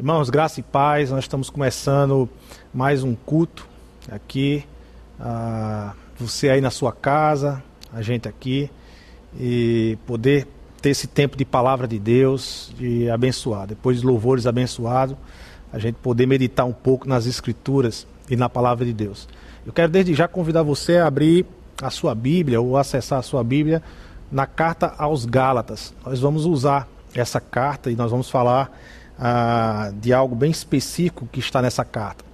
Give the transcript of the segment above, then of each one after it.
Irmãos, graça e paz, nós estamos começando mais um culto aqui. Ah, você aí na sua casa, a gente aqui, e poder ter esse tempo de palavra de Deus, de abençoar. Depois de louvores abençoados, a gente poder meditar um pouco nas Escrituras e na palavra de Deus. Eu quero desde já convidar você a abrir a sua Bíblia ou acessar a sua Bíblia na carta aos Gálatas. Nós vamos usar essa carta e nós vamos falar ah, de algo bem específico que está nessa carta.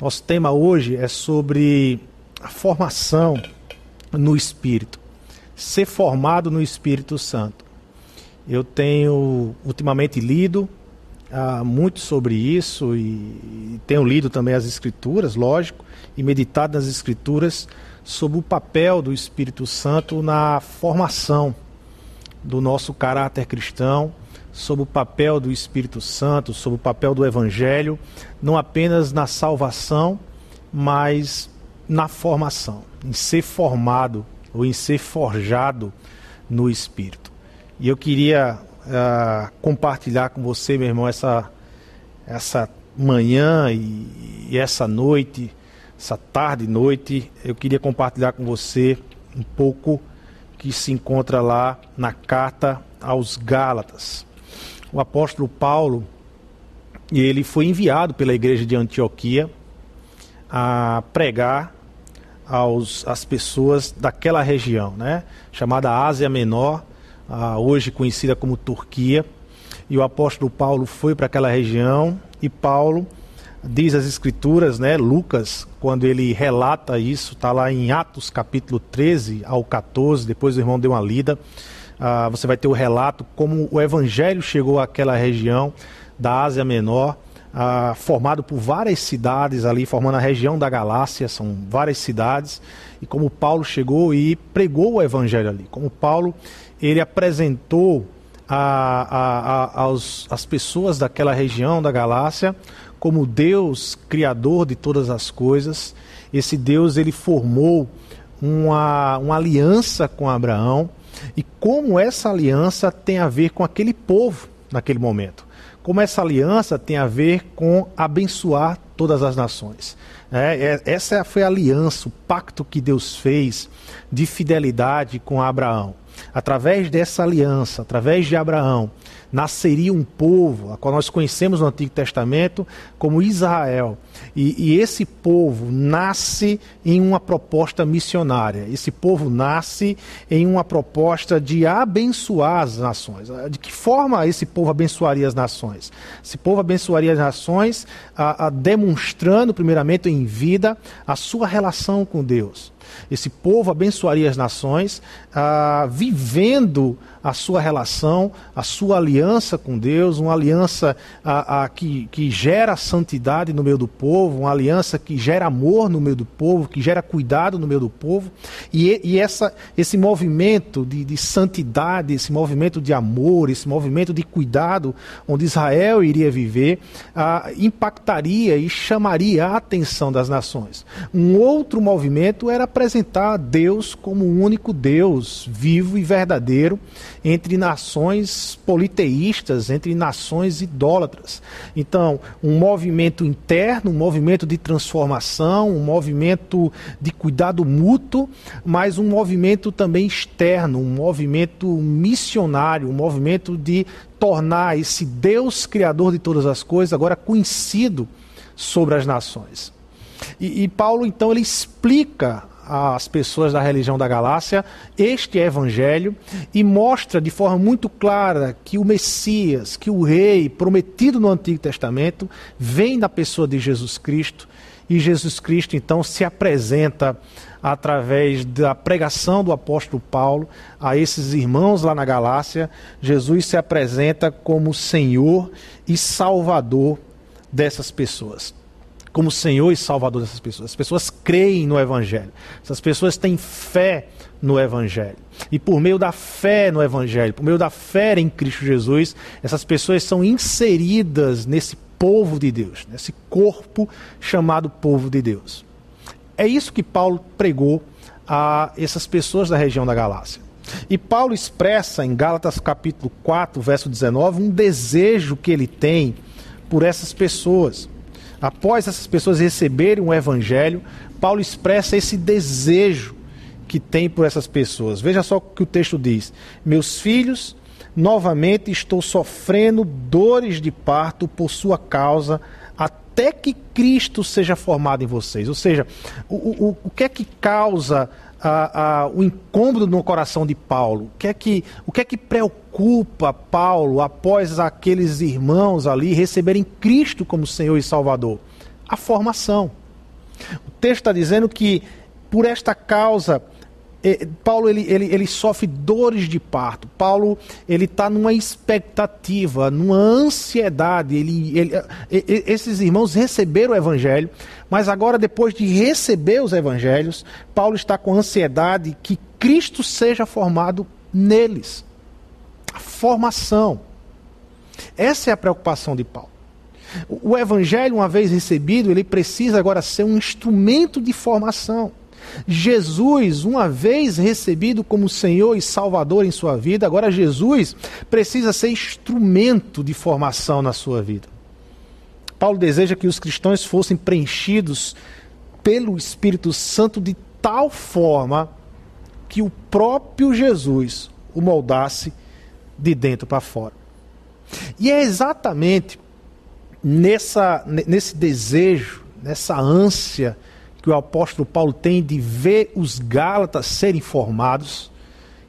Nosso tema hoje é sobre a formação no Espírito, ser formado no Espírito Santo. Eu tenho ultimamente lido ah, muito sobre isso e, e tenho lido também as Escrituras, lógico, e meditado nas Escrituras sobre o papel do Espírito Santo na formação do nosso caráter cristão sobre o papel do Espírito Santo, sobre o papel do Evangelho, não apenas na salvação, mas na formação, em ser formado ou em ser forjado no Espírito. E eu queria uh, compartilhar com você, meu irmão, essa, essa manhã e, e essa noite, essa tarde e noite, eu queria compartilhar com você um pouco que se encontra lá na carta aos Gálatas o apóstolo Paulo, ele foi enviado pela igreja de Antioquia a pregar aos, às pessoas daquela região, né? chamada Ásia Menor, hoje conhecida como Turquia. E o apóstolo Paulo foi para aquela região e Paulo diz as escrituras, né, Lucas, quando ele relata isso, está lá em Atos capítulo 13 ao 14, depois o irmão deu uma lida. Ah, você vai ter o relato como o evangelho chegou àquela região da Ásia Menor, ah, formado por várias cidades ali, formando a região da Galácia, são várias cidades, e como Paulo chegou e pregou o evangelho ali, como Paulo ele apresentou a, a, a, aos, as pessoas daquela região da Galácia como Deus criador de todas as coisas. Esse Deus ele formou uma, uma aliança com Abraão e como essa aliança tem a ver com aquele povo naquele momento. Como essa aliança tem a ver com abençoar todas as nações. É, é, essa foi a aliança, o pacto que Deus fez de fidelidade com Abraão. Através dessa aliança, através de Abraão, nasceria um povo, a qual nós conhecemos no Antigo Testamento como Israel. E, e, esse povo nasce em uma proposta missionária. Esse povo nasce em uma proposta de abençoar as nações. De que forma esse povo abençoaria as nações? Esse povo abençoaria as nações a, a, demonstrando, primeiramente, em vida, a sua relação com Deus. Esse povo abençoaria as nações, ah, vivendo a sua relação, a sua aliança com Deus, uma aliança ah, ah, que, que gera santidade no meio do povo, uma aliança que gera amor no meio do povo, que gera cuidado no meio do povo. E, e essa, esse movimento de, de santidade, esse movimento de amor, esse movimento de cuidado, onde Israel iria viver, ah, impactaria e chamaria a atenção das nações. Um outro movimento era apresentar Deus como o único Deus vivo e verdadeiro entre nações politeístas, entre nações idólatras. Então, um movimento interno, um movimento de transformação, um movimento de cuidado mútuo, mas um movimento também externo, um movimento missionário, um movimento de tornar esse Deus criador de todas as coisas agora conhecido sobre as nações. E, e Paulo então ele explica às pessoas da religião da Galácia este evangelho e mostra de forma muito clara que o Messias, que o rei prometido no Antigo Testamento, vem da pessoa de Jesus Cristo e Jesus Cristo então se apresenta através da pregação do apóstolo Paulo a esses irmãos lá na Galácia. Jesus se apresenta como Senhor e Salvador dessas pessoas como Senhor e Salvador dessas pessoas. As pessoas creem no Evangelho. Essas pessoas têm fé no Evangelho. E por meio da fé no Evangelho, por meio da fé em Cristo Jesus, essas pessoas são inseridas nesse povo de Deus, nesse corpo chamado povo de Deus. É isso que Paulo pregou a essas pessoas da região da Galácia. E Paulo expressa em Gálatas capítulo 4, verso 19, um desejo que ele tem por essas pessoas. Após essas pessoas receberem o evangelho, Paulo expressa esse desejo que tem por essas pessoas. Veja só o que o texto diz: Meus filhos, novamente estou sofrendo dores de parto por sua causa, até que Cristo seja formado em vocês. Ou seja, o, o, o que é que causa a, a, o incômodo no coração de Paulo? O que, é que, o que é que preocupa Paulo após aqueles irmãos ali receberem Cristo como Senhor e Salvador? A formação. O texto está dizendo que por esta causa Paulo ele, ele, ele sofre dores de parto. Paulo ele está numa expectativa, numa ansiedade. Ele, ele, esses irmãos receberam o evangelho, mas agora depois de receber os evangelhos, Paulo está com ansiedade que Cristo seja formado neles. A formação. Essa é a preocupação de Paulo. O evangelho, uma vez recebido, ele precisa agora ser um instrumento de formação. Jesus, uma vez recebido como Senhor e Salvador em sua vida, agora Jesus precisa ser instrumento de formação na sua vida. Paulo deseja que os cristãos fossem preenchidos pelo Espírito Santo de tal forma que o próprio Jesus o moldasse de dentro para fora. E é exatamente nessa, nesse desejo, nessa ânsia que o apóstolo Paulo tem de ver os Gálatas serem formados,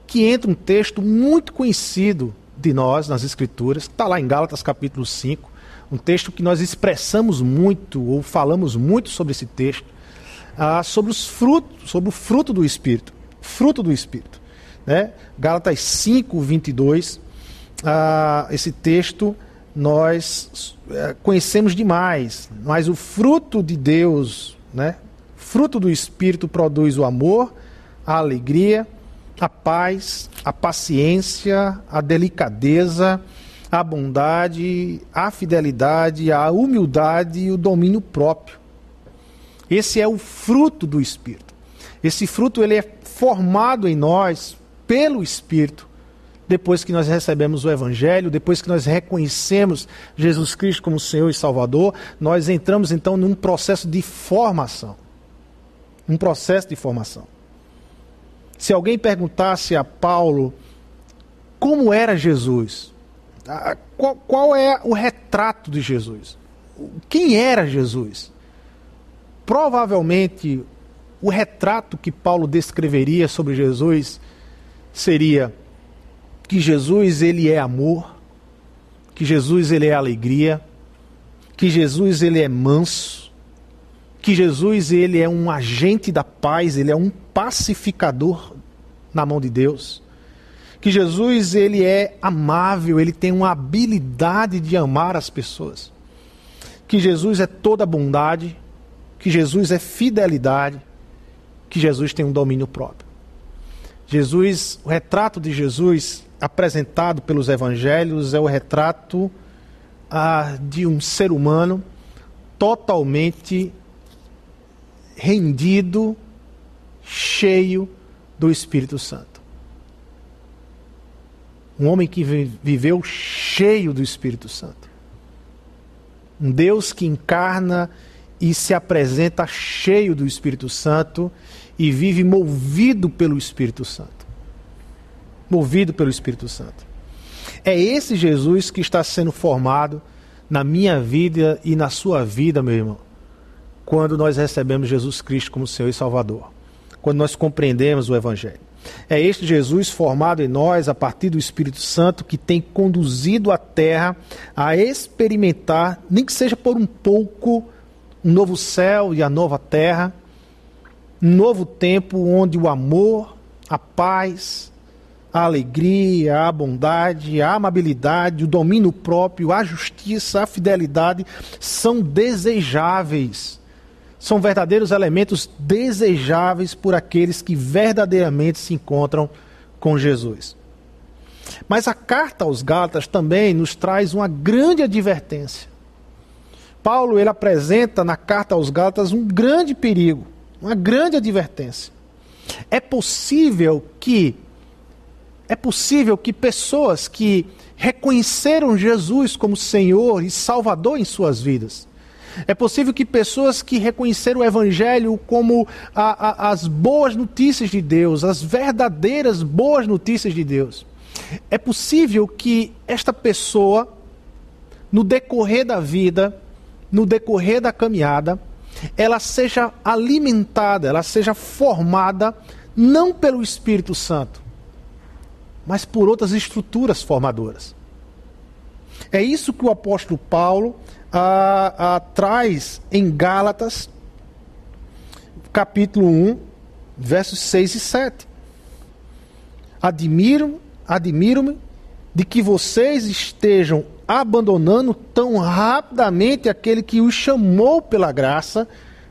que entra um texto muito conhecido de nós nas Escrituras, está lá em Gálatas capítulo 5, um texto que nós expressamos muito, ou falamos muito sobre esse texto, ah, sobre os frutos, sobre o fruto do Espírito. Fruto do Espírito. Né? Gálatas 5, 22. Ah, esse texto nós é, conhecemos demais, mas o fruto de Deus, né, fruto do Espírito produz o amor, a alegria, a paz, a paciência, a delicadeza, a bondade, a fidelidade, a humildade e o domínio próprio. Esse é o fruto do Espírito. Esse fruto ele é formado em nós pelo Espírito. Depois que nós recebemos o Evangelho, depois que nós reconhecemos Jesus Cristo como Senhor e Salvador, nós entramos então num processo de formação um processo de formação. Se alguém perguntasse a Paulo como era Jesus, qual, qual é o retrato de Jesus? Quem era Jesus? Provavelmente o retrato que Paulo descreveria sobre Jesus seria que Jesus ele é amor, que Jesus ele é alegria, que Jesus ele é manso, que Jesus ele é um agente da paz, ele é um pacificador na mão de Deus. Que Jesus ele é amável, ele tem uma habilidade de amar as pessoas. Que Jesus é toda bondade, que Jesus é fidelidade, que Jesus tem um domínio próprio. Jesus, o retrato de Jesus apresentado pelos evangelhos é o retrato ah, de um ser humano totalmente rendido, cheio do Espírito Santo. Um homem que viveu cheio do Espírito Santo. Um Deus que encarna e se apresenta cheio do Espírito Santo e vive movido pelo Espírito Santo. Movido pelo Espírito Santo. É esse Jesus que está sendo formado na minha vida e na sua vida, meu irmão quando nós recebemos Jesus Cristo como Senhor e Salvador, quando nós compreendemos o Evangelho. É este Jesus formado em nós a partir do Espírito Santo que tem conduzido a terra a experimentar, nem que seja por um pouco, um novo céu e a nova terra, um novo tempo onde o amor, a paz, a alegria, a bondade, a amabilidade, o domínio próprio, a justiça, a fidelidade são desejáveis são verdadeiros elementos desejáveis por aqueles que verdadeiramente se encontram com Jesus. Mas a carta aos Gálatas também nos traz uma grande advertência. Paulo ele apresenta na carta aos Gálatas um grande perigo, uma grande advertência. É possível que é possível que pessoas que reconheceram Jesus como Senhor e Salvador em suas vidas. É possível que pessoas que reconheceram o Evangelho como a, a, as boas notícias de Deus, as verdadeiras boas notícias de Deus, é possível que esta pessoa, no decorrer da vida, no decorrer da caminhada, ela seja alimentada, ela seja formada não pelo Espírito Santo, mas por outras estruturas formadoras. É isso que o apóstolo Paulo ah, ah, traz em Gálatas, capítulo 1, versos 6 e 7. Admiro, admiro-me de que vocês estejam abandonando tão rapidamente aquele que os chamou pela graça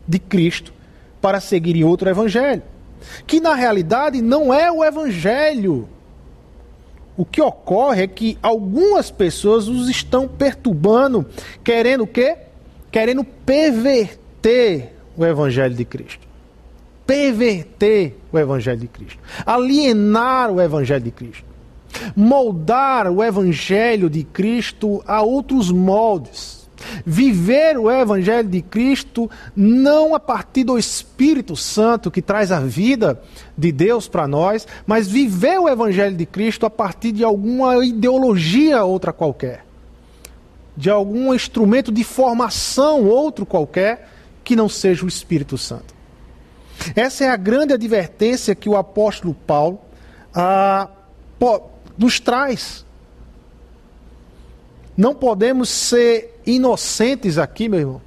de Cristo para seguirem outro evangelho, que na realidade não é o evangelho o que ocorre é que algumas pessoas os estão perturbando, querendo o quê? Querendo perverter o evangelho de Cristo. Perverter o evangelho de Cristo. Alienar o evangelho de Cristo. Moldar o evangelho de Cristo a outros moldes Viver o Evangelho de Cristo não a partir do Espírito Santo que traz a vida de Deus para nós, mas viver o Evangelho de Cristo a partir de alguma ideologia outra qualquer, de algum instrumento de formação outro qualquer que não seja o Espírito Santo. Essa é a grande advertência que o apóstolo Paulo ah, nos traz. Não podemos ser inocentes aqui, meu irmão.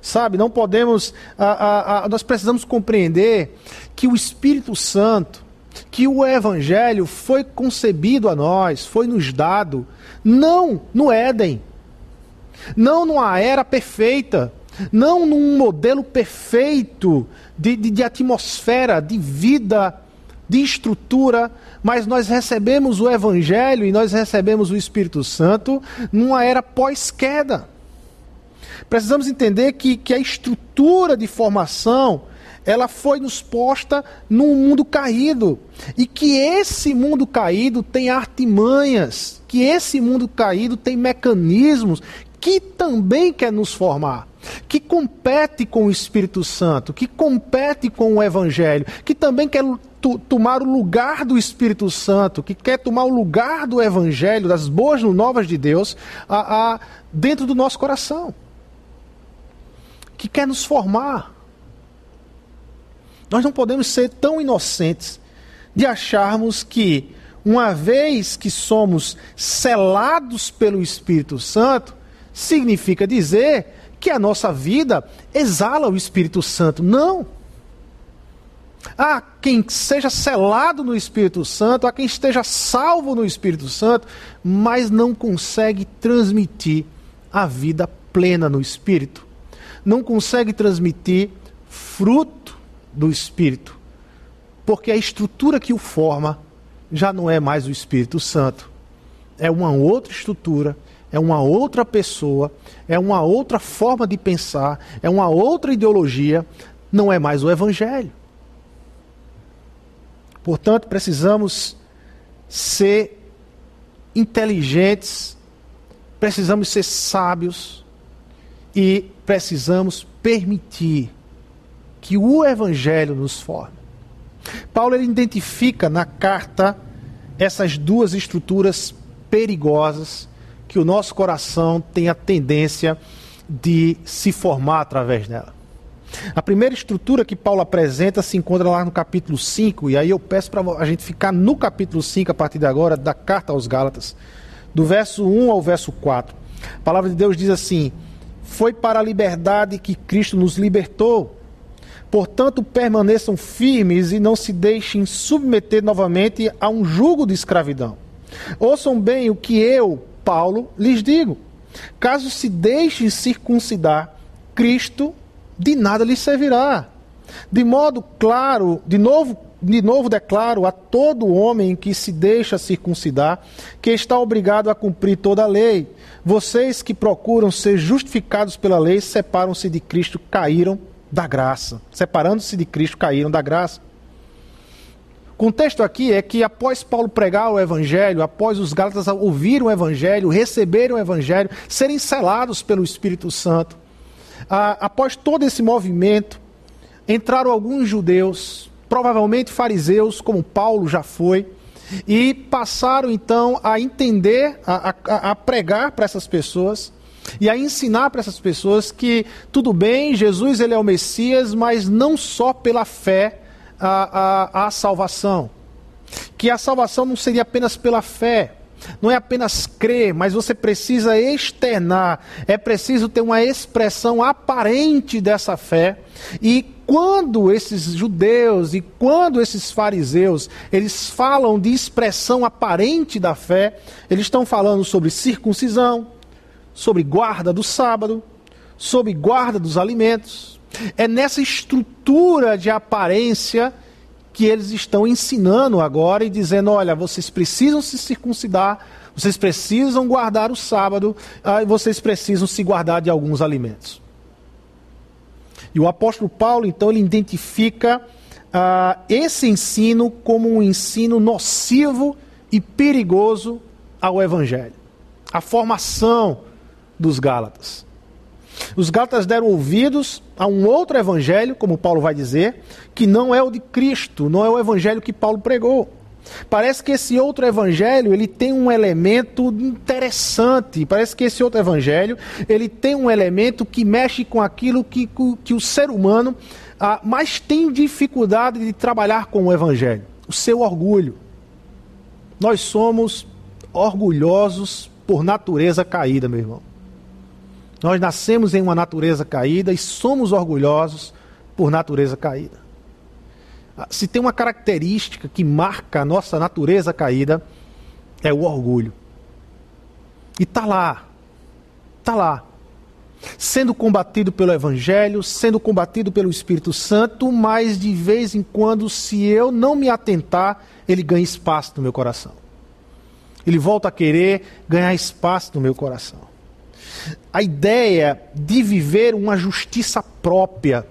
Sabe, não podemos. A, a, nós precisamos compreender que o Espírito Santo, que o Evangelho foi concebido a nós, foi nos dado, não no Éden, não numa era perfeita, não num modelo perfeito de, de, de atmosfera, de vida de estrutura, mas nós recebemos o Evangelho e nós recebemos o Espírito Santo numa era pós-queda. Precisamos entender que, que a estrutura de formação ela foi nos posta num mundo caído. E que esse mundo caído tem artimanhas, que esse mundo caído tem mecanismos que também quer nos formar que compete com o Espírito Santo, que compete com o Evangelho, que também quer tomar o lugar do Espírito Santo, que quer tomar o lugar do Evangelho, das boas novas de Deus, a, a, dentro do nosso coração, que quer nos formar. Nós não podemos ser tão inocentes de acharmos que, uma vez que somos selados pelo Espírito Santo, significa dizer que a nossa vida exala o Espírito Santo. Não. Há quem seja selado no Espírito Santo, há quem esteja salvo no Espírito Santo, mas não consegue transmitir a vida plena no Espírito. Não consegue transmitir fruto do Espírito. Porque a estrutura que o forma já não é mais o Espírito Santo. É uma outra estrutura é uma outra pessoa, é uma outra forma de pensar, é uma outra ideologia, não é mais o Evangelho. Portanto, precisamos ser inteligentes, precisamos ser sábios e precisamos permitir que o Evangelho nos forme. Paulo ele identifica na carta essas duas estruturas perigosas que o nosso coração tem a tendência de se formar através dela. A primeira estrutura que Paulo apresenta se encontra lá no capítulo 5, e aí eu peço para a gente ficar no capítulo 5 a partir de agora, da carta aos Gálatas, do verso 1 ao verso 4. A palavra de Deus diz assim: Foi para a liberdade que Cristo nos libertou. Portanto, permaneçam firmes e não se deixem submeter novamente a um jugo de escravidão. Ouçam bem o que eu, Paulo, lhes digo: caso se deixem circuncidar, Cristo de nada lhes servirá. De modo claro, de novo, de novo declaro a todo homem que se deixa circuncidar que está obrigado a cumprir toda a lei. Vocês que procuram ser justificados pela lei separam-se de Cristo, caíram da graça. Separando-se de Cristo, caíram da graça. Contexto aqui é que após Paulo pregar o evangelho, após os Gálatas ouvirem o evangelho, receberem o evangelho, serem selados pelo Espírito Santo, após todo esse movimento, entraram alguns judeus, provavelmente fariseus, como Paulo já foi, e passaram então a entender, a, a, a pregar para essas pessoas e a ensinar para essas pessoas que tudo bem, Jesus ele é o Messias, mas não só pela fé a, a, a salvação. Que a salvação não seria apenas pela fé, não é apenas crer, mas você precisa externar, é preciso ter uma expressão aparente dessa fé. E quando esses judeus e quando esses fariseus, eles falam de expressão aparente da fé, eles estão falando sobre circuncisão, sobre guarda do sábado, sobre guarda dos alimentos. É nessa estrutura de aparência que eles estão ensinando agora e dizendo: olha, vocês precisam se circuncidar, vocês precisam guardar o sábado, ah, vocês precisam se guardar de alguns alimentos. E o apóstolo Paulo, então, ele identifica ah, esse ensino como um ensino nocivo e perigoso ao evangelho. A formação dos Gálatas. Os Gálatas deram ouvidos a um outro evangelho, como Paulo vai dizer, que não é o de Cristo, não é o evangelho que Paulo pregou. Parece que esse outro evangelho, ele tem um elemento interessante. Parece que esse outro evangelho, ele tem um elemento que mexe com aquilo que, que o ser humano ah, mais tem dificuldade de trabalhar com o evangelho, o seu orgulho. Nós somos orgulhosos por natureza caída, meu irmão. Nós nascemos em uma natureza caída e somos orgulhosos por natureza caída. Ah, se tem uma característica que marca a nossa natureza caída, é o orgulho. E está lá, está lá, sendo combatido pelo Evangelho, sendo combatido pelo Espírito Santo, mas de vez em quando, se eu não me atentar, ele ganha espaço no meu coração. Ele volta a querer ganhar espaço no meu coração a ideia de viver uma justiça própria,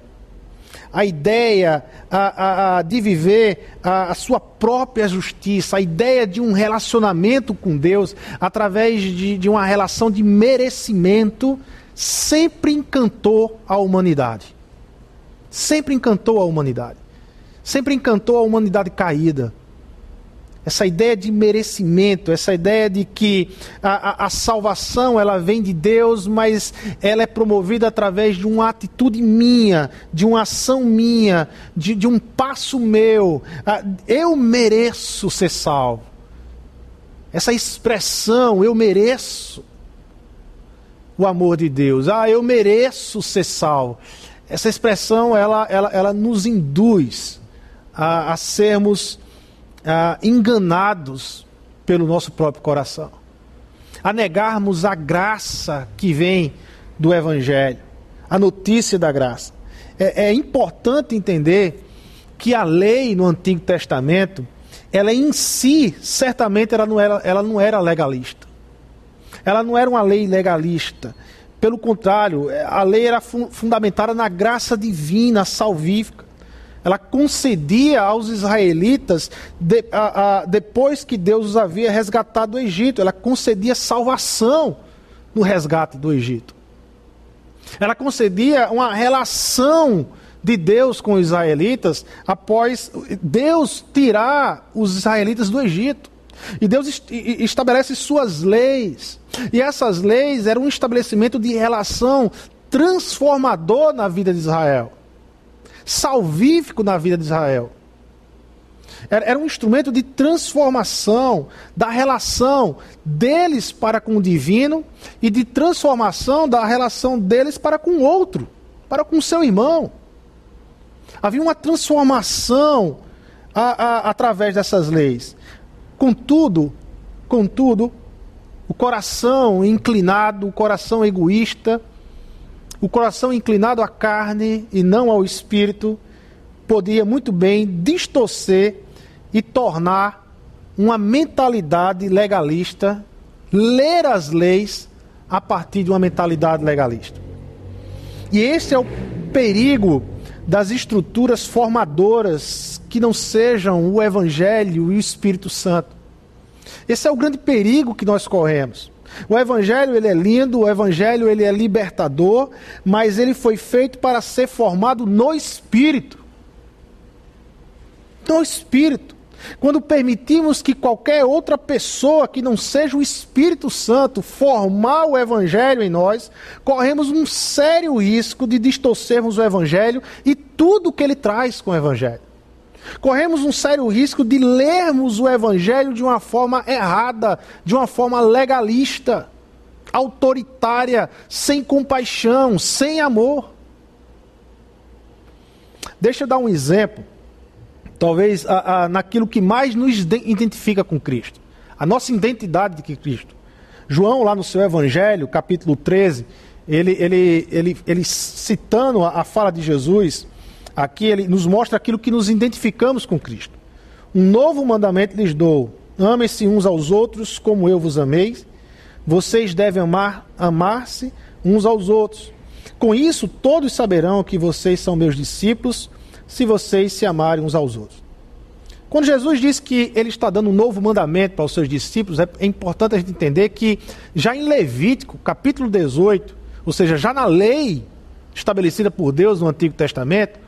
a ideia a, a, a de viver a, sua própria justiça, a ideia de um relacionamento com Deus através de, de uma relação de merecimento, sempre encantou a humanidade. Sempre encantou a humanidade. Sempre encantou a humanidade caída essa ideia de merecimento, essa ideia de que a, a, a, salvação ela vem de Deus, mas ela é promovida através de uma atitude minha, de uma ação minha, de, de um passo meu. Eu mereço ser salvo. Essa expressão, eu mereço o amor de Deus. Ah, eu mereço ser salvo. Essa expressão ela, ela, ela nos induz a, a sermos ah, enganados pelo nosso próprio coração, a negarmos a graça que vem do Evangelho, a notícia da graça. É, é importante entender que a lei no Antigo Testamento, ela em si, certamente, ela não era, ela não era legalista. Ela não era uma lei legalista. Pelo contrário, a lei era fundamentada na graça divina, salvífica ela concedia aos israelitas, de, a, a, depois que Deus os havia resgatado do Egito, ela concedia salvação no resgate do Egito. Ela concedia uma relação de Deus com os israelitas após Deus tirar os israelitas do Egito. E Deus estabelece suas leis. E essas leis eram um estabelecimento de relação transformador na vida de Israel salvífico na vida de Israel. Era um instrumento de transformação da relação deles para com o divino e de transformação da relação deles para com o outro, para com o seu irmão. Havia uma transformação a, a, através dessas leis. Contudo, contudo, o coração inclinado, o coração egoísta, o coração inclinado à carne e não ao espírito podia muito bem distorcer e tornar uma mentalidade legalista, ler as leis a partir de uma mentalidade legalista. E esse é o perigo das estruturas formadoras que não sejam o Evangelho e o Espírito Santo. Esse é o grande perigo que nós corremos. O evangelho ele é lindo, o evangelho ele é libertador, mas ele foi feito para ser formado no espírito. No espírito. Quando permitimos que qualquer outra pessoa que não seja o Espírito Santo formar o Evangelho em nós, corremos um sério risco de distorcermos o Evangelho e tudo que ele traz com o Evangelho. Corremos um sério risco de lermos o Evangelho de uma forma errada, de uma forma legalista, autoritária, sem compaixão, sem amor. Deixa eu dar um exemplo, talvez a, a, naquilo que mais nos identifica com Cristo, a nossa identidade de Cristo. João, lá no seu Evangelho, capítulo 13, ele, ele, ele, ele citando a, a fala de Jesus, Aqui ele nos mostra aquilo que nos identificamos com Cristo. Um novo mandamento lhes dou: amem-se uns aos outros como eu vos amei. Vocês devem amar, amar-se uns aos outros. Com isso, todos saberão que vocês são meus discípulos, se vocês se amarem uns aos outros. Quando Jesus diz que ele está dando um novo mandamento para os seus discípulos, é importante a gente entender que já em Levítico, capítulo 18, ou seja, já na lei estabelecida por Deus no Antigo Testamento,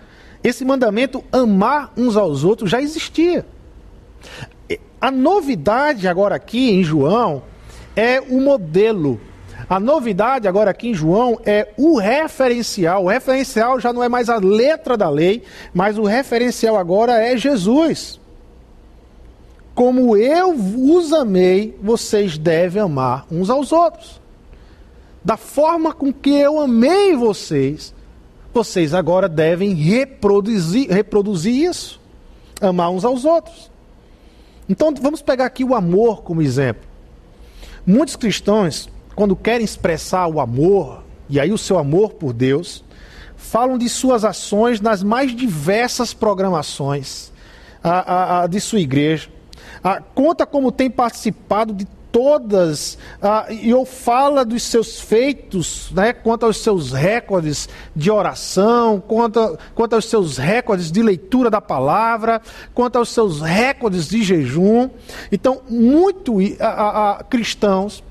esse mandamento, amar uns aos outros, já existia. A novidade agora aqui em João é o modelo. A novidade agora aqui em João é o referencial. O referencial já não é mais a letra da lei, mas o referencial agora é Jesus. Como eu os amei, vocês devem amar uns aos outros. Da forma com que eu amei vocês, vocês agora devem reproduzir, reproduzir isso, amar uns aos outros. Então vamos pegar aqui o amor como exemplo. Muitos cristãos, quando querem expressar o amor, e aí o seu amor por Deus, falam de suas ações nas mais diversas programações a, a, a de sua igreja. A, conta como tem participado de todas, ah, e ou fala dos seus feitos, né, quanto aos seus recordes de oração, quanto, quanto aos seus recordes de leitura da palavra, quanto aos seus recordes de jejum. Então, muito a, cristãos,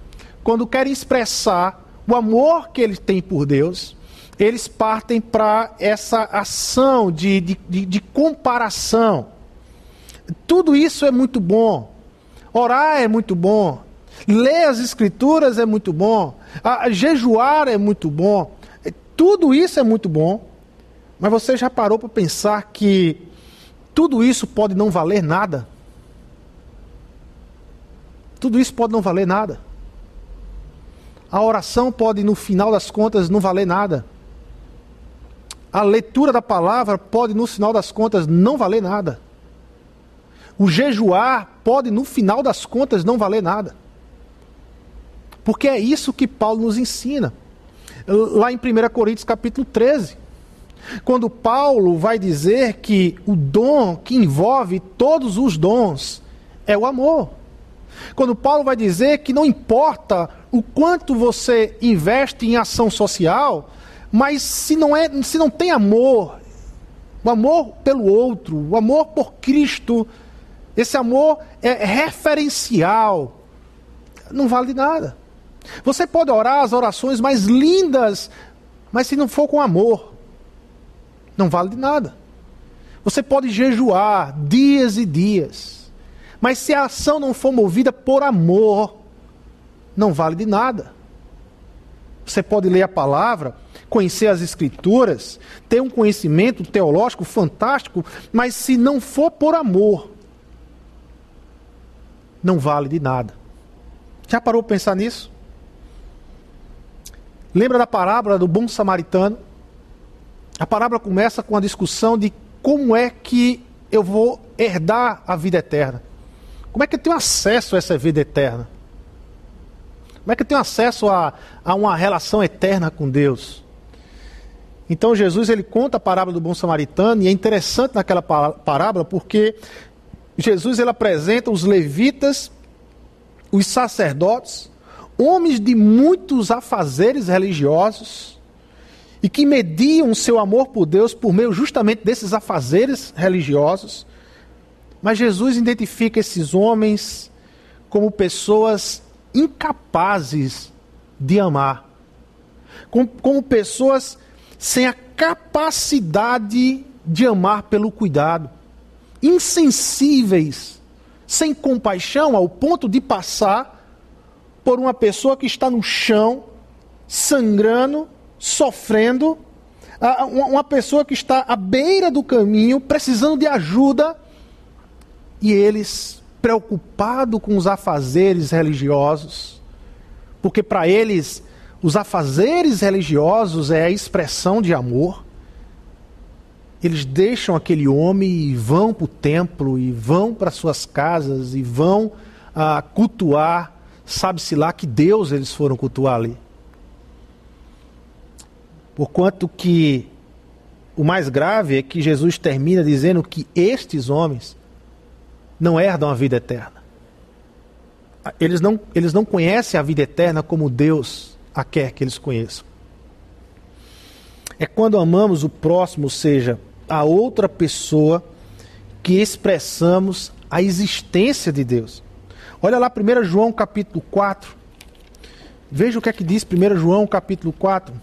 quando querem expressar o amor que eles têm por Deus, eles partem para essa ação de, de, de, de comparação. Tudo isso é muito bom. Orar é muito bom, Ler as escrituras é muito bom. A, jejuar é muito bom. É, tudo isso é muito bom. Mas você já parou para pensar que tudo isso pode não valer nada? Tudo isso pode não valer nada. A oração pode, no final das contas, não valer nada. A leitura da palavra pode, no final das contas, não valer nada. O jejuar pode, no final das contas, não valer nada. Porque é isso que Paulo nos ensina. Lá em 1 Coríntios capítulo 13. Quando Paulo vai dizer que o dom que envolve todos os dons é o amor. Quando Paulo vai dizer que não importa o quanto você investe em ação social, mas se não é, se não tem amor, o amor pelo outro, o amor por Cristo, esse amor é referencial, não vale nada. Você pode orar as orações mais lindas, mas se não for com amor, não vale de nada. Você pode jejuar dias e dias, mas se a ação não for movida por amor, não vale de nada. Você pode ler a palavra, conhecer as escrituras, ter um conhecimento teológico fantástico, mas se não for por amor, não vale de nada. Já parou para pensar nisso? Lembra da parábola do bom samaritano? A parábola começa com a discussão de como é que eu vou herdar a vida eterna. Como é que eu tenho acesso a essa vida eterna? Como é que eu tenho acesso a, a uma relação eterna com Deus? Então Jesus ele conta a parábola do bom samaritano e é interessante naquela parábola porque Jesus ele apresenta os levitas, os sacerdotes homens de muitos afazeres religiosos e que mediam seu amor por Deus por meio justamente desses afazeres religiosos, Mas Jesus identifica esses homens como pessoas incapazes de amar, como, como pessoas sem a capacidade de amar pelo cuidado, insensíveis, sem compaixão, ao ponto de passar por uma pessoa que está no chão, sangrando, sofrendo, uma pessoa que está à beira do caminho, precisando de ajuda, e eles, preocupados com os afazeres religiosos, porque para eles os afazeres religiosos é a expressão de amor, eles deixam aquele homem e vão para o templo, e vão para suas casas, e vão ah, cultuar, sabe-se lá que Deus eles foram cultuar ali. Porquanto que o mais grave é que Jesus termina dizendo que estes homens não herdam a vida eterna. Eles não, eles não conhecem a vida eterna como Deus a quer que eles conheçam. É quando amamos o próximo, ou seja, a outra pessoa, que expressamos a existência de Deus. Olha lá 1 João capítulo 4. Veja o que é que diz 1 João capítulo 4.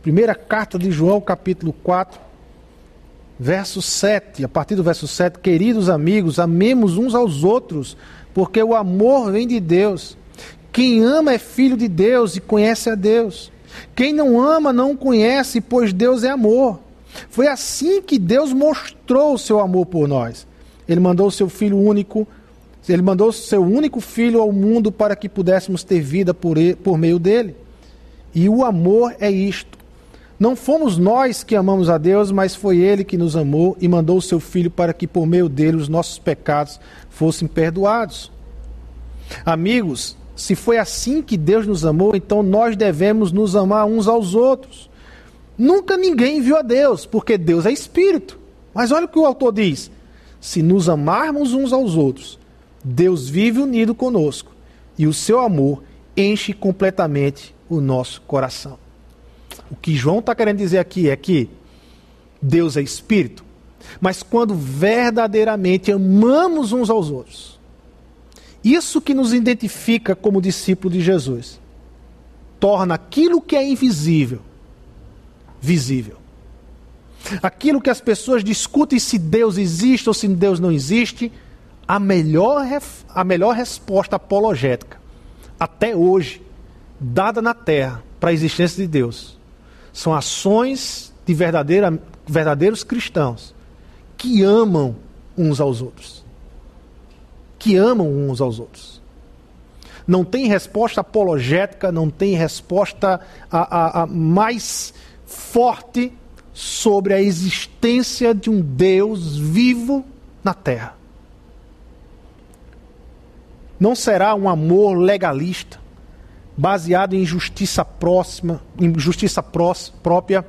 Primeira carta de João capítulo 4, verso 7. A partir do verso 7, queridos amigos, amemos uns aos outros, porque o amor vem de Deus. Quem ama é filho de Deus e conhece a Deus. Quem não ama não conhece, pois Deus é amor. Foi assim que Deus mostrou o seu amor por nós. Ele mandou o seu filho único, ele mandou seu único filho ao mundo para que pudéssemos ter vida por, ele, por meio dele. E o amor é isto. Não fomos nós que amamos a Deus, mas foi ele que nos amou e mandou o seu filho para que por meio dele os nossos pecados fossem perdoados. Amigos, se foi assim que Deus nos amou, então nós devemos nos amar uns aos outros. Nunca ninguém viu a Deus, porque Deus é espírito. Mas olha o que o autor diz: se nos amarmos uns aos outros, Deus vive unido conosco e o seu amor enche completamente o nosso coração. O que João está querendo dizer aqui é que Deus é espírito, mas quando verdadeiramente amamos uns aos outros, isso que nos identifica como discípulo de Jesus, torna aquilo que é invisível visível. Aquilo que as pessoas discutem se Deus existe ou se Deus não existe, a melhor, a melhor resposta apologética, até hoje, dada na terra para a existência de Deus, são ações de verdadeira, verdadeiros cristãos que amam uns aos outros. Que amam uns aos outros. Não tem resposta apologética, não tem resposta a, a, a mais forte sobre a existência de um Deus vivo na terra. Não será um amor legalista, baseado em justiça próxima, em justiça própria,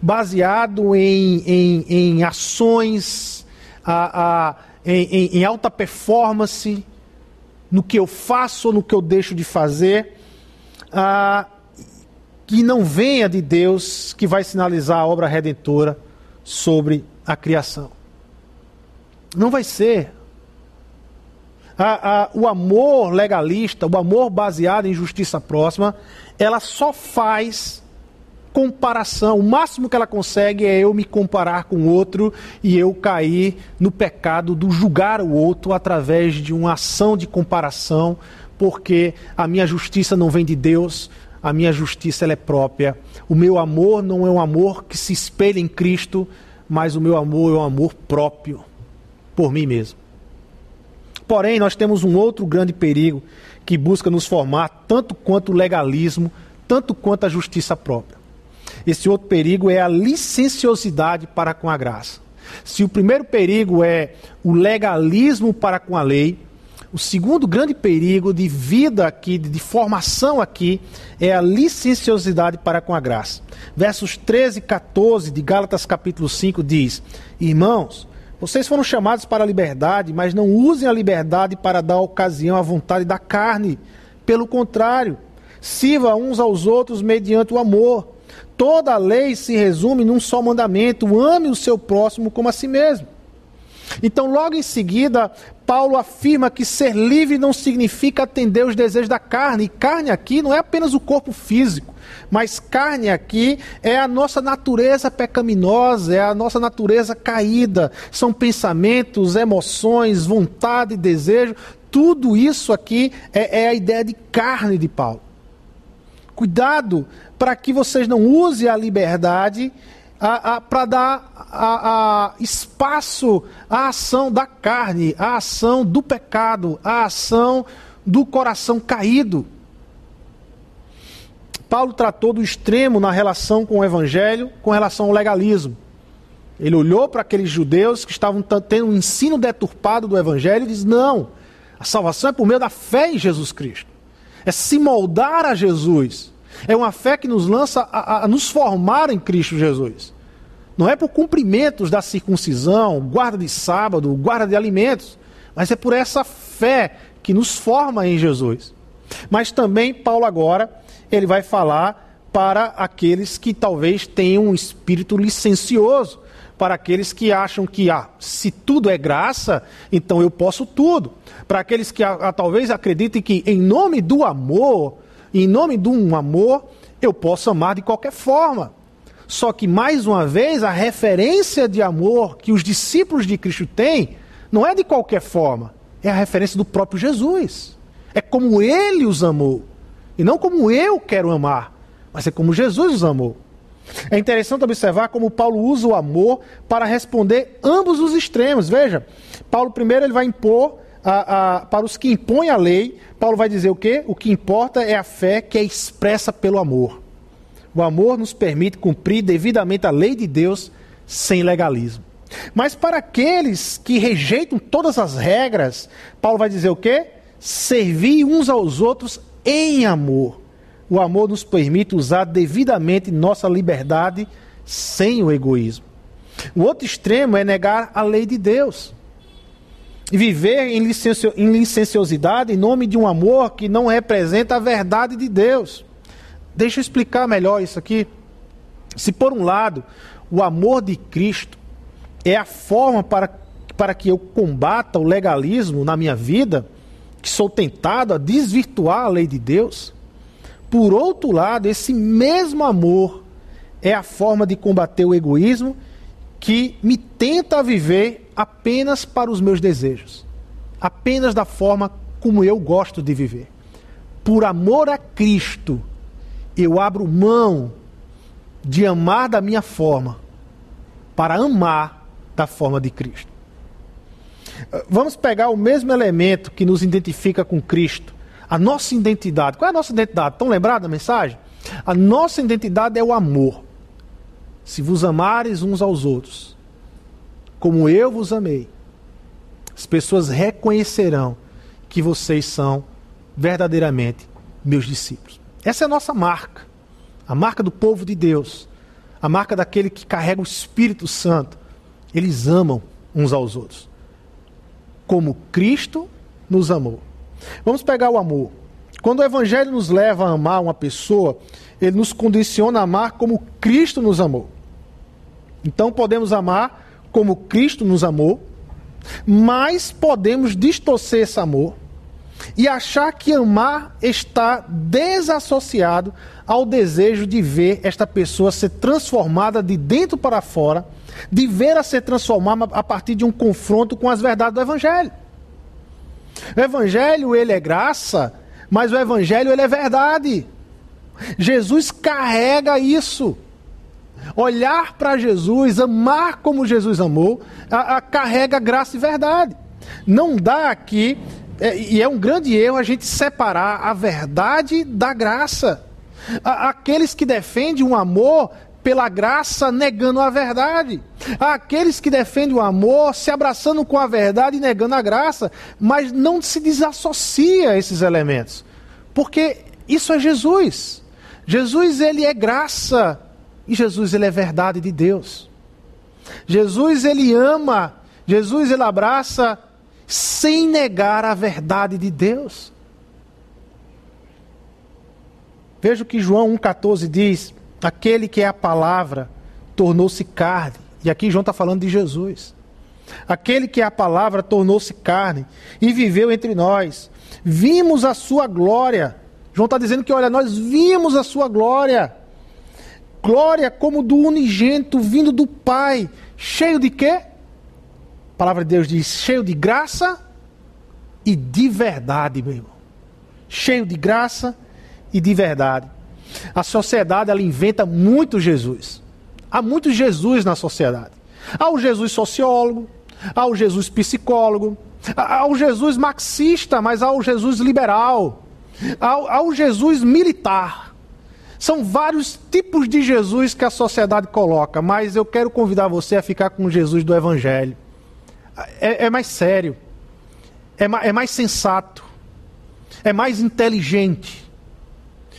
baseado em, em, em ações, a, a, em, em alta performance, no que eu faço ou no que eu deixo de fazer, que não venha de Deus que vai sinalizar a obra redentora sobre a criação. Não vai ser. A, a, o amor legalista, o amor baseado em justiça próxima, ela só faz comparação. O máximo que ela consegue é eu me comparar com outro e eu cair no pecado do julgar o outro através de uma ação de comparação, porque a minha justiça não vem de Deus, a minha justiça ela é própria. O meu amor não é um amor que se espelha em Cristo, mas o meu amor é um amor próprio por mim mesmo. Porém, nós temos um outro grande perigo que busca nos formar tanto quanto o legalismo, tanto quanto a justiça própria. Esse outro perigo é a licenciosidade para com a graça. Se o primeiro perigo é o legalismo para com a lei, o segundo grande perigo de vida aqui, de formação aqui, é a licenciosidade para com a graça. Versos 13 e 14 de Gálatas capítulo 5 diz: Irmãos, vocês foram chamados para a liberdade, mas não usem a liberdade para dar ocasião à vontade da carne. Pelo contrário, sirva uns aos outros mediante o amor. Toda a lei se resume num só mandamento: ame o seu próximo como a si mesmo. Então, logo em seguida, Paulo afirma que ser livre não significa atender os desejos da carne. E carne aqui não é apenas o corpo físico, mas carne aqui é a nossa natureza pecaminosa, é a nossa natureza caída. São pensamentos, emoções, vontade, desejo. Tudo isso aqui é, é a ideia de carne de Paulo. Cuidado para que vocês não usem a liberdade para dar a, a, espaço à ação da carne, à ação do pecado, à ação do coração caído. Paulo tratou do extremo na relação com o evangelho, com relação ao legalismo. Ele olhou para aqueles judeus que estavam tendo um ensino deturpado do evangelho e disse: não, a salvação é por meio da fé em Jesus Cristo. É se moldar a Jesus. É uma fé que nos lança a, a nos formar em Cristo Jesus. Não é por cumprimentos da circuncisão, guarda de sábado, guarda de alimentos, mas é por essa fé que nos forma em Jesus. Mas também Paulo agora, ele vai falar para aqueles que talvez tenham um espírito licencioso, para aqueles que acham que ah, se tudo é graça, então eu posso tudo. Para aqueles que ah, talvez acreditem que em nome do amor, em nome de um amor, eu posso amar de qualquer forma. Só que, mais uma vez, a referência de amor que os discípulos de Cristo têm não é de qualquer forma, é a referência do próprio Jesus. É como ele os amou. E não como eu quero amar, mas é como Jesus os amou. É interessante observar como Paulo usa o amor para responder ambos os extremos. Veja, Paulo primeiro ele vai impor a, a, para os que impõem a lei, Paulo vai dizer o quê? O que importa é a fé que é expressa pelo amor. O amor nos permite cumprir devidamente a lei de Deus sem legalismo. Mas para aqueles que rejeitam todas as regras, Paulo vai dizer o quê? Servir uns aos outros em amor. O amor nos permite usar devidamente nossa liberdade sem o egoísmo. O outro extremo é negar a lei de Deus viver em, licencio, em licenciosidade em nome de um amor que não representa a verdade de Deus. Deixa eu explicar melhor isso aqui. Se por um lado o amor de Cristo é a forma para, para que eu combata o legalismo na minha vida, que sou tentado a desvirtuar a lei de Deus, por outro lado, esse mesmo amor é a forma de combater o egoísmo que me tenta viver apenas para os meus desejos, apenas da forma como eu gosto de viver. Por amor a Cristo, eu abro mão de amar da minha forma para amar da forma de Cristo. Vamos pegar o mesmo elemento que nos identifica com Cristo, a nossa identidade. Qual é a nossa identidade? Estão lembrados da mensagem? A nossa identidade é o amor. Se vos amares uns aos outros, como eu vos amei, as pessoas reconhecerão que vocês são verdadeiramente meus discípulos. Essa é a nossa marca, a marca do povo de Deus, a marca daquele que carrega o Espírito Santo. Eles amam uns aos outros, como Cristo nos amou. Vamos pegar o amor. Quando o Evangelho nos leva a amar uma pessoa, ele nos condiciona a amar como Cristo nos amou. Então podemos amar como Cristo nos amou, mas podemos distorcer esse amor e achar que amar está desassociado ao desejo de ver esta pessoa ser transformada de dentro para fora, de ver a ser transformada a partir de um confronto com as verdades do Evangelho. O Evangelho, ele é graça, mas o Evangelho, ele é verdade. Jesus carrega isso olhar para Jesus, amar como Jesus amou, a, a, carrega graça e verdade. Não dá aqui, é, e é um grande erro a gente separar a verdade da graça. A, aqueles que defendem um amor pela graça negando a verdade. aqueles que defendem o amor se abraçando com a verdade e negando a graça, mas não se desassocia esses elementos. Porque isso é Jesus. Jesus ele é graça e Jesus, ele é verdade de Deus. Jesus, ele ama, Jesus, ele abraça sem negar a verdade de Deus. Veja o que João 1,14 diz: aquele que é a palavra tornou-se carne. E aqui João está falando de Jesus. Aquele que é a palavra tornou-se carne e viveu entre nós. Vimos a sua glória. João está dizendo que, olha, nós vimos a sua glória. Glória como do unigento vindo do Pai. Cheio de quê? A palavra de Deus diz: cheio de graça e de verdade, meu irmão. Cheio de graça e de verdade. A sociedade ela inventa muito Jesus. Há muito Jesus na sociedade. Há o Jesus sociólogo, há o Jesus psicólogo, há o Jesus marxista, mas há o Jesus liberal, há, há o Jesus militar. São vários tipos de Jesus que a sociedade coloca, mas eu quero convidar você a ficar com Jesus do Evangelho. É, é mais sério, é, ma, é mais sensato, é mais inteligente,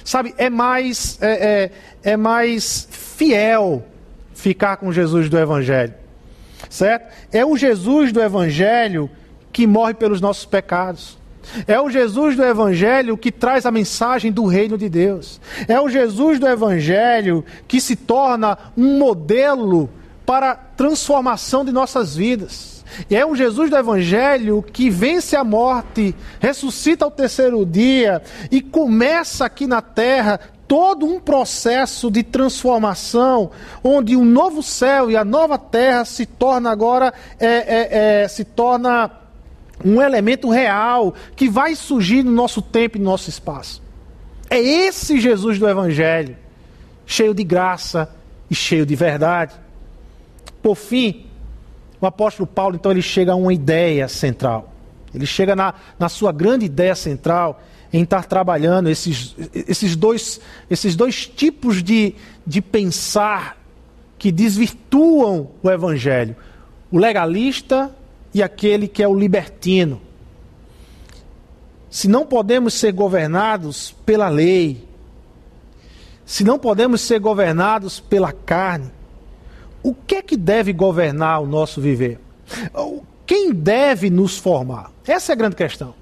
sabe? É mais, é, é, é mais fiel ficar com Jesus do Evangelho certo? É o Jesus do Evangelho que morre pelos nossos pecados. É o Jesus do Evangelho que traz a mensagem do reino de Deus. É o Jesus do Evangelho que se torna um modelo para a transformação de nossas vidas. E é o Jesus do Evangelho que vence a morte, ressuscita ao terceiro dia e começa aqui na terra todo um processo de transformação, onde o novo céu e a nova terra se torna agora é, é, é, se torna um elemento real que vai surgir no nosso tempo e no nosso espaço. É esse Jesus do Evangelho, cheio de graça e cheio de verdade. Por fim, o apóstolo Paulo, então, ele chega a uma ideia central. Ele chega na, na sua grande ideia central, em estar trabalhando esses, esses, dois, esses dois tipos de, de pensar que desvirtuam o Evangelho: o legalista e aquele que é o libertino. Se não podemos ser governados pela lei, se não podemos ser governados pela carne, o que é que deve governar o nosso viver? Quem deve nos formar? Essa é a grande questão.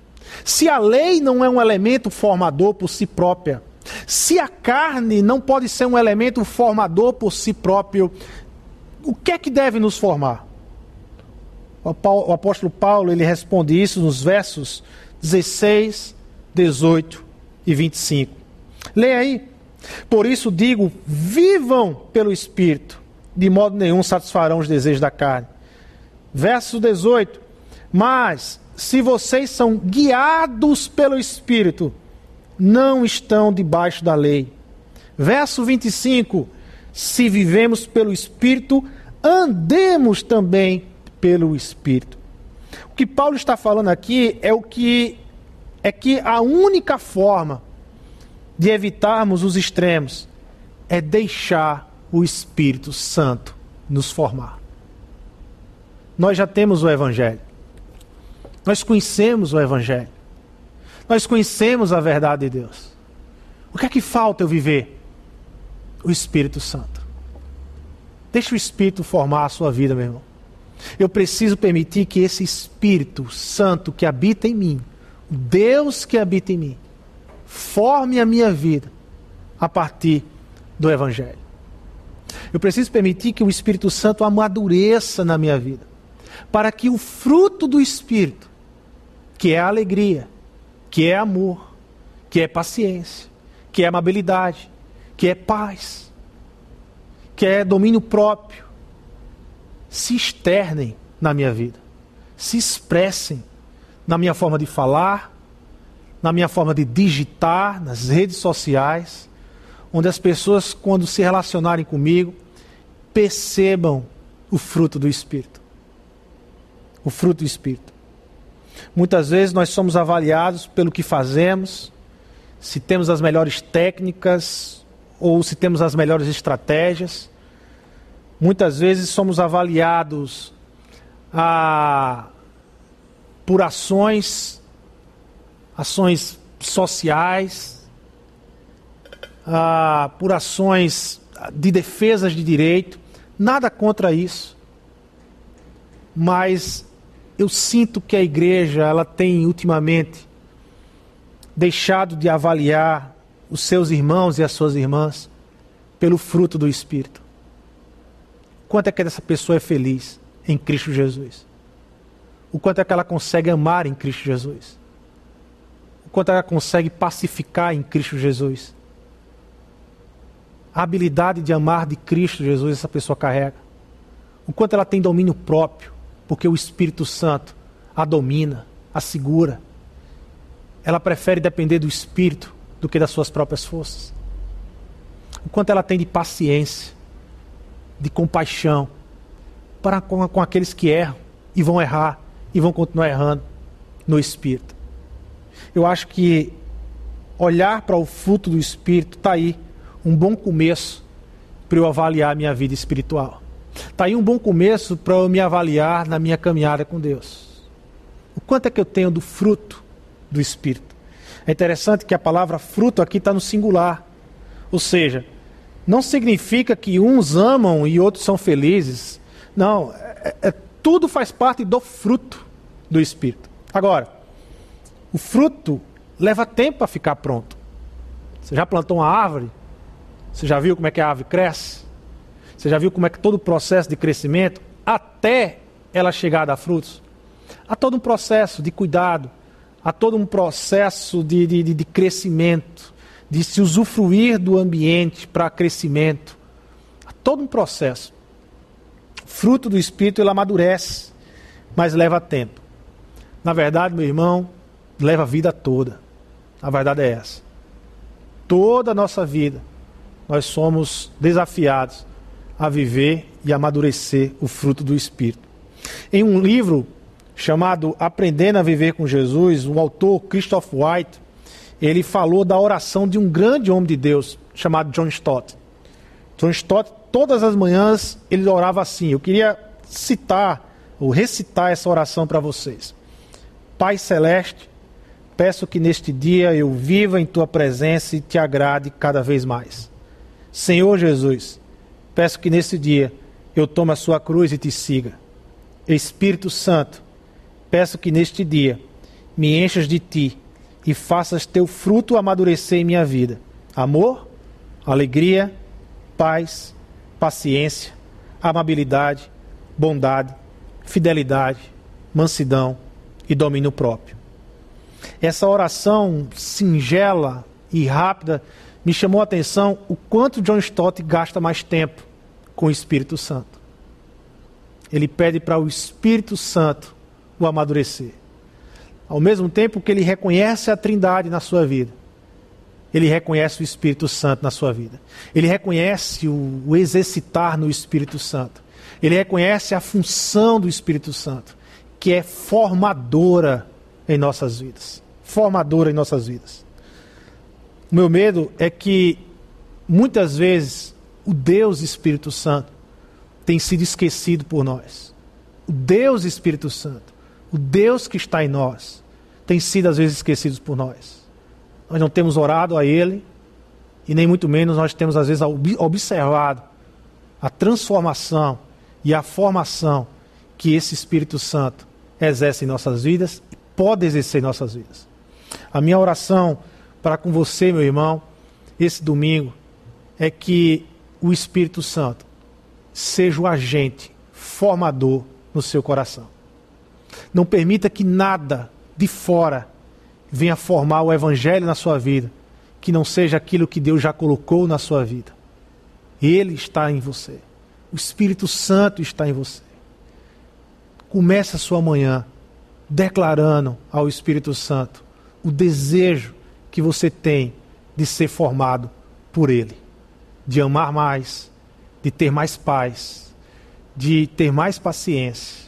Se a lei não é um elemento formador por si própria, se a carne não pode ser um elemento formador por si próprio, o que é que deve nos formar? O apóstolo Paulo ele responde isso nos versos 16, 18 e 25. Leia aí. Por isso digo: vivam pelo Espírito, de modo nenhum satisfarão os desejos da carne. Verso 18: Mas se vocês são guiados pelo Espírito, não estão debaixo da lei. Verso 25: Se vivemos pelo Espírito, andemos também pelo Espírito. O que Paulo está falando aqui é o que é que a única forma de evitarmos os extremos é deixar o Espírito Santo nos formar. Nós já temos o evangelho. Nós conhecemos o Evangelho. Nós conhecemos a verdade de Deus. O que é que falta eu viver? O Espírito Santo. Deixa o Espírito formar a sua vida, meu irmão. Eu preciso permitir que esse Espírito Santo que habita em mim, Deus que habita em mim, forme a minha vida a partir do Evangelho. Eu preciso permitir que o Espírito Santo amadureça na minha vida, para que o fruto do Espírito que é alegria, que é amor, que é paciência, que é amabilidade, que é paz, que é domínio próprio, se externem na minha vida, se expressem na minha forma de falar, na minha forma de digitar, nas redes sociais, onde as pessoas, quando se relacionarem comigo, percebam o fruto do Espírito. O fruto do Espírito. Muitas vezes nós somos avaliados pelo que fazemos, se temos as melhores técnicas ou se temos as melhores estratégias. Muitas vezes somos avaliados ah, por ações, ações sociais, ah, por ações de defesas de direito. Nada contra isso. Mas eu sinto que a igreja ela tem ultimamente deixado de avaliar os seus irmãos e as suas irmãs pelo fruto do Espírito. Quanto é que essa pessoa é feliz em Cristo Jesus? o quanto é que ela consegue amar em Cristo Jesus, o quanto ela consegue pacificar em Cristo Jesus. A habilidade de amar de Cristo Jesus essa pessoa carrega. O quanto ela tem domínio próprio, porque o Espírito Santo a domina, a segura. Ela prefere depender do Espírito do que das suas próprias forças. O quanto ela tem de paciência, de compaixão para com, com aqueles que erram e vão errar e vão continuar errando no Espírito. Eu acho que olhar para o fruto do Espírito está aí um bom começo para eu avaliar a minha vida espiritual. Está aí um bom começo para eu me avaliar na minha caminhada com Deus. O quanto é que eu tenho do fruto do Espírito? É interessante que a palavra fruto aqui está no singular. Ou seja, não significa que uns amam e outros são felizes. Não, é, é, tudo faz parte do fruto do Espírito. Agora, o fruto leva tempo para ficar pronto. Você já plantou uma árvore? Você já viu como é que a árvore cresce? Você já viu como é que todo o processo de crescimento, até ela chegar a dar frutos? Há todo um processo de cuidado, há todo um processo de, de, de crescimento, de se usufruir do ambiente para crescimento. Todo um processo. Fruto do Espírito, ele amadurece, mas leva tempo. Na verdade, meu irmão, leva a vida toda. A verdade é essa. Toda a nossa vida, nós somos desafiados a viver e amadurecer o fruto do Espírito. Em um livro chamado Aprendendo a Viver com Jesus, o autor Christoph White, ele falou da oração de um grande homem de Deus chamado John Stott. John Stott, todas as manhãs, ele orava assim. Eu queria citar ou recitar essa oração para vocês. Pai Celeste, peço que neste dia eu viva em tua presença e te agrade cada vez mais. Senhor Jesus, peço que nesse dia eu tome a sua cruz e te siga. Espírito Santo, peço que neste dia me enchas de ti e faças teu fruto amadurecer em minha vida: amor, alegria, paz, paciência, amabilidade, bondade, fidelidade, mansidão e domínio próprio. Essa oração singela e rápida me chamou a atenção o quanto John Stott gasta mais tempo com o Espírito Santo. Ele pede para o Espírito Santo o amadurecer. Ao mesmo tempo que ele reconhece a Trindade na sua vida, ele reconhece o Espírito Santo na sua vida. Ele reconhece o, o exercitar no Espírito Santo. Ele reconhece a função do Espírito Santo, que é formadora em nossas vidas. Formadora em nossas vidas. O meu medo é que muitas vezes o Deus Espírito Santo tem sido esquecido por nós. O Deus Espírito Santo o Deus que está em nós tem sido às vezes esquecido por nós. Nós não temos orado a Ele e nem muito menos nós temos às vezes observado a transformação e a formação que esse Espírito Santo exerce em nossas vidas e pode exercer em nossas vidas. A minha oração para com você, meu irmão, esse domingo, é que o Espírito Santo seja o agente formador no seu coração. Não permita que nada de fora venha formar o evangelho na sua vida, que não seja aquilo que Deus já colocou na sua vida. Ele está em você. O Espírito Santo está em você. Comece a sua manhã declarando ao Espírito Santo o desejo que você tem de ser formado por Ele, de amar mais, de ter mais paz, de ter mais paciência,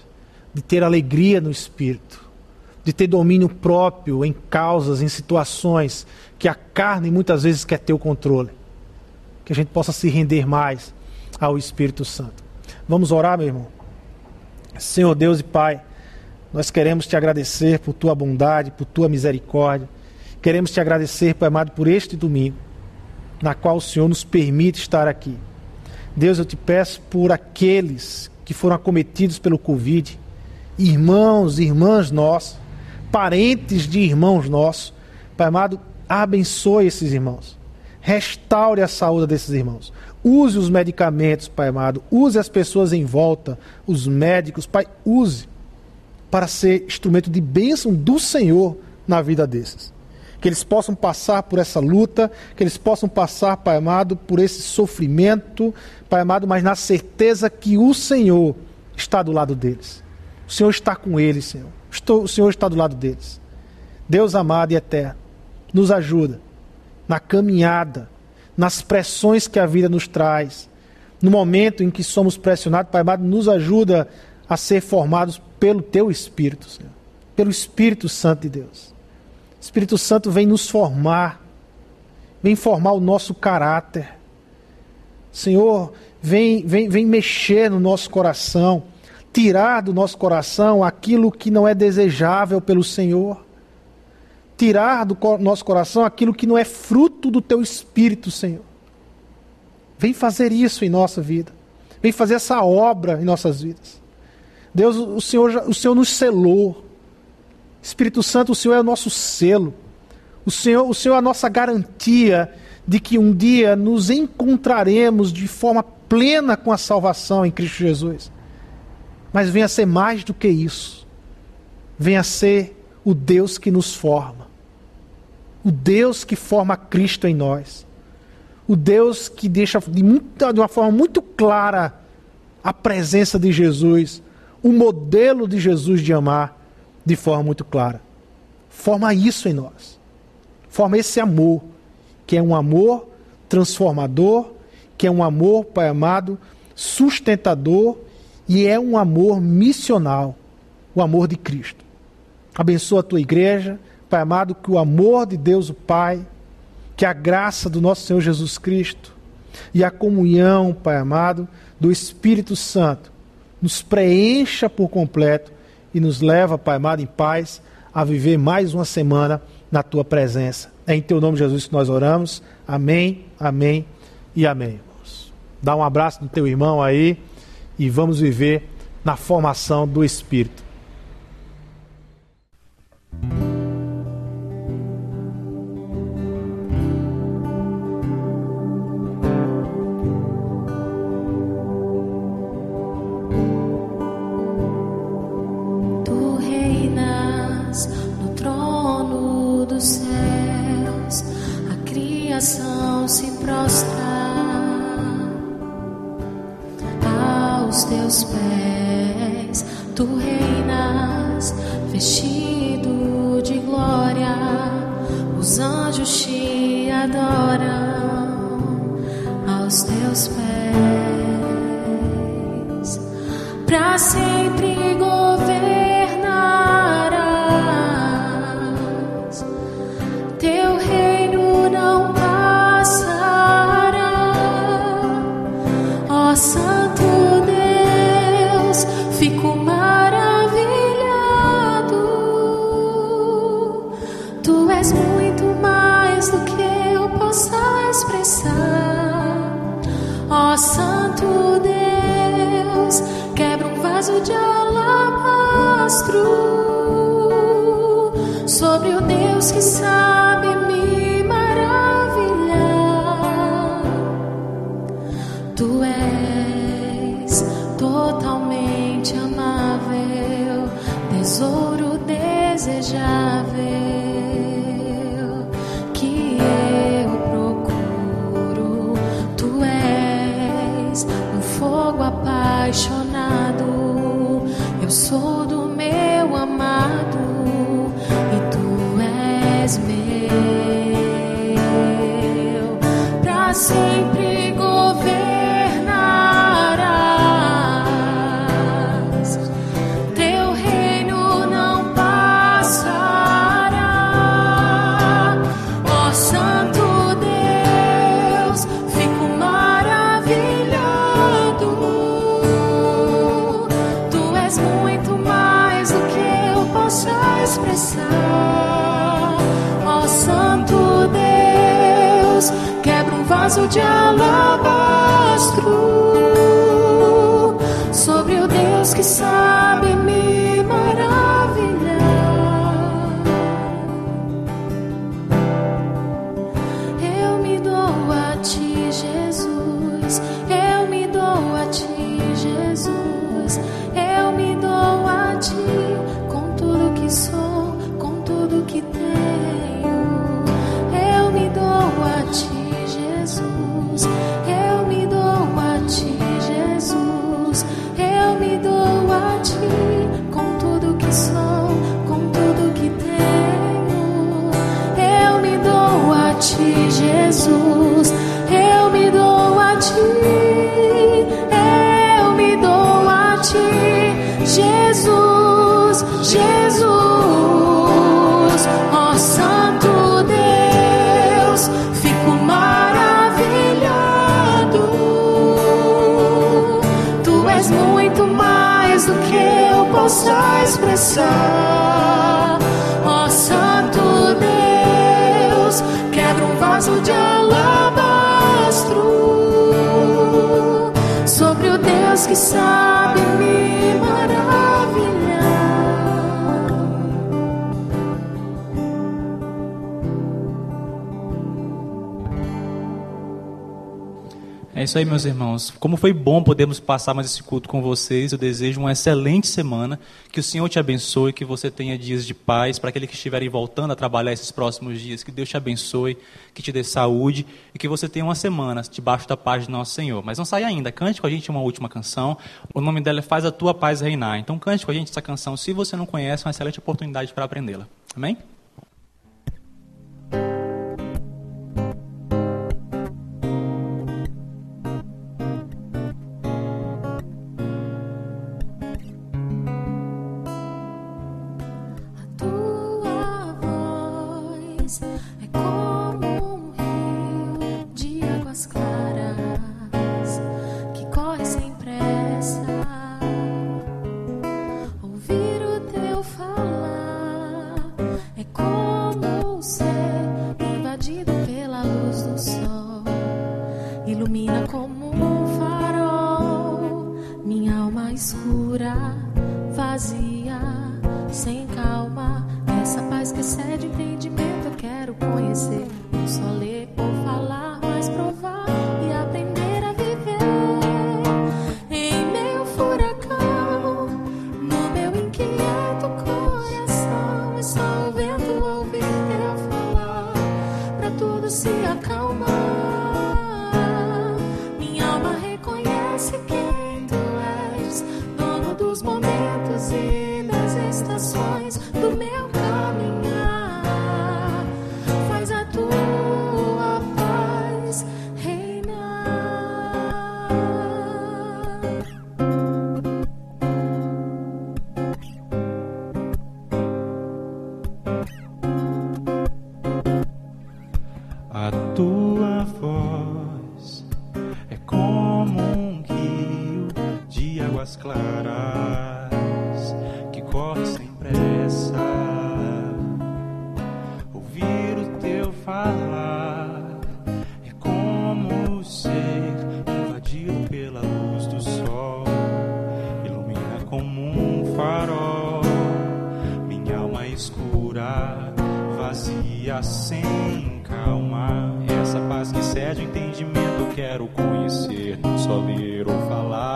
de ter alegria no espírito, de ter domínio próprio em causas, em situações que a carne muitas vezes quer ter o controle. Que a gente possa se render mais ao Espírito Santo. Vamos orar, meu irmão? Senhor Deus e Pai, nós queremos te agradecer por tua bondade, por tua misericórdia. Queremos te agradecer, Pai amado, por este domingo, na qual o Senhor nos permite estar aqui. Deus, eu te peço por aqueles que foram acometidos pelo Covid, irmãos, irmãs nossos, parentes de irmãos nossos. Pai amado, abençoe esses irmãos. Restaure a saúde desses irmãos. Use os medicamentos, Pai amado. Use as pessoas em volta, os médicos, Pai, use. para ser instrumento de bênção do Senhor na vida desses. Que eles possam passar por essa luta, que eles possam passar, Pai amado, por esse sofrimento, Pai amado, mas na certeza que o Senhor está do lado deles. O Senhor está com eles, Senhor. O Senhor está do lado deles. Deus amado e eterno, nos ajuda na caminhada, nas pressões que a vida nos traz, no momento em que somos pressionados, Pai amado, nos ajuda a ser formados pelo Teu Espírito, Senhor, pelo Espírito Santo de Deus. O Espírito Santo vem nos formar, vem formar o nosso caráter. Senhor, vem, vem, vem mexer no nosso coração, tirar do nosso coração aquilo que não é desejável pelo Senhor tirar do nosso coração aquilo que não é fruto do teu espírito, Senhor. Vem fazer isso em nossa vida. Vem fazer essa obra em nossas vidas. Deus, o Senhor, o Senhor nos selou. Espírito Santo, o Senhor é o nosso selo. O Senhor, o Senhor é a nossa garantia de que um dia nos encontraremos de forma plena com a salvação em Cristo Jesus. Mas venha ser mais do que isso. Venha ser o Deus que nos forma o Deus que forma Cristo em nós, o Deus que deixa de, muita, de uma forma muito clara a presença de Jesus, o modelo de Jesus de amar de forma muito clara. Forma isso em nós. Forma esse amor, que é um amor transformador, que é um amor, Pai amado, sustentador e é um amor missional, o amor de Cristo. Abençoa a tua igreja, Pai amado, que o amor de Deus, o Pai, que a graça do nosso Senhor Jesus Cristo e a comunhão, Pai amado, do Espírito Santo nos preencha por completo e nos leva, Pai amado, em paz a viver mais uma semana na tua presença. É em teu nome, Jesus, que nós oramos. Amém, amém e amém. Dá um abraço no teu irmão aí e vamos viver na formação do Espírito. Jesus. Deus isso aí, meus irmãos. Como foi bom podermos passar mais esse culto com vocês. Eu desejo uma excelente semana. Que o Senhor te abençoe, que você tenha dias de paz. Para aqueles que estiverem voltando a trabalhar esses próximos dias, que Deus te abençoe, que te dê saúde e que você tenha uma semana debaixo da paz de nosso Senhor. Mas não saia ainda. Cante com a gente uma última canção. O nome dela é Faz a Tua Paz Reinar. Então cante com a gente essa canção. Se você não conhece, é uma excelente oportunidade para aprendê-la. Amém?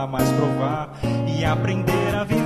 Só um vento ouvir eu falar,